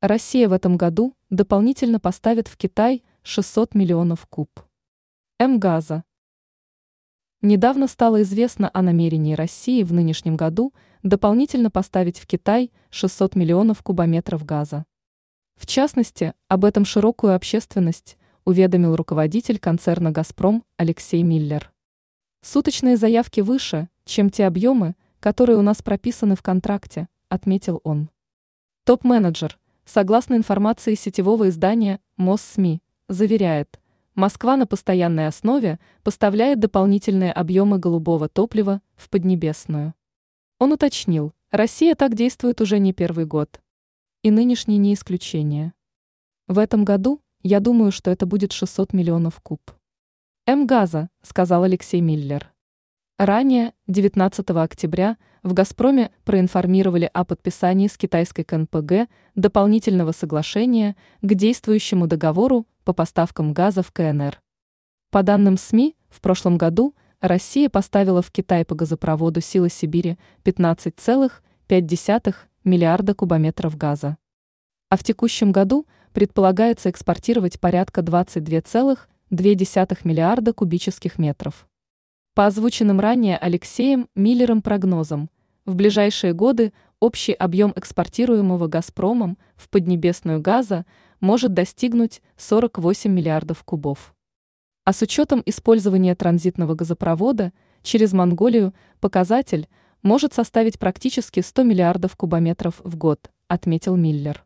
Россия в этом году дополнительно поставит в Китай 600 миллионов куб. М-газа. Недавно стало известно о намерении России в нынешнем году дополнительно поставить в Китай 600 миллионов кубометров газа. В частности, об этом широкую общественность уведомил руководитель концерна «Газпром» Алексей Миллер. Суточные заявки выше, чем те объемы, которые у нас прописаны в контракте, отметил он. Топ-менеджер – согласно информации сетевого издания МОССМИ, заверяет, Москва на постоянной основе поставляет дополнительные объемы голубого топлива в Поднебесную. Он уточнил, Россия так действует уже не первый год. И нынешний не исключение. В этом году, я думаю, что это будет 600 миллионов куб. М-газа, сказал Алексей Миллер. Ранее, 19 октября, в «Газпроме» проинформировали о подписании с китайской КНПГ дополнительного соглашения к действующему договору по поставкам газа в КНР. По данным СМИ, в прошлом году Россия поставила в Китай по газопроводу «Сила Сибири» 15,5 миллиарда кубометров газа. А в текущем году предполагается экспортировать порядка 22,2 миллиарда кубических метров. По озвученным ранее Алексеем Миллером прогнозам, в ближайшие годы общий объем экспортируемого «Газпромом» в Поднебесную газа может достигнуть 48 миллиардов кубов. А с учетом использования транзитного газопровода через Монголию показатель может составить практически 100 миллиардов кубометров в год, отметил Миллер.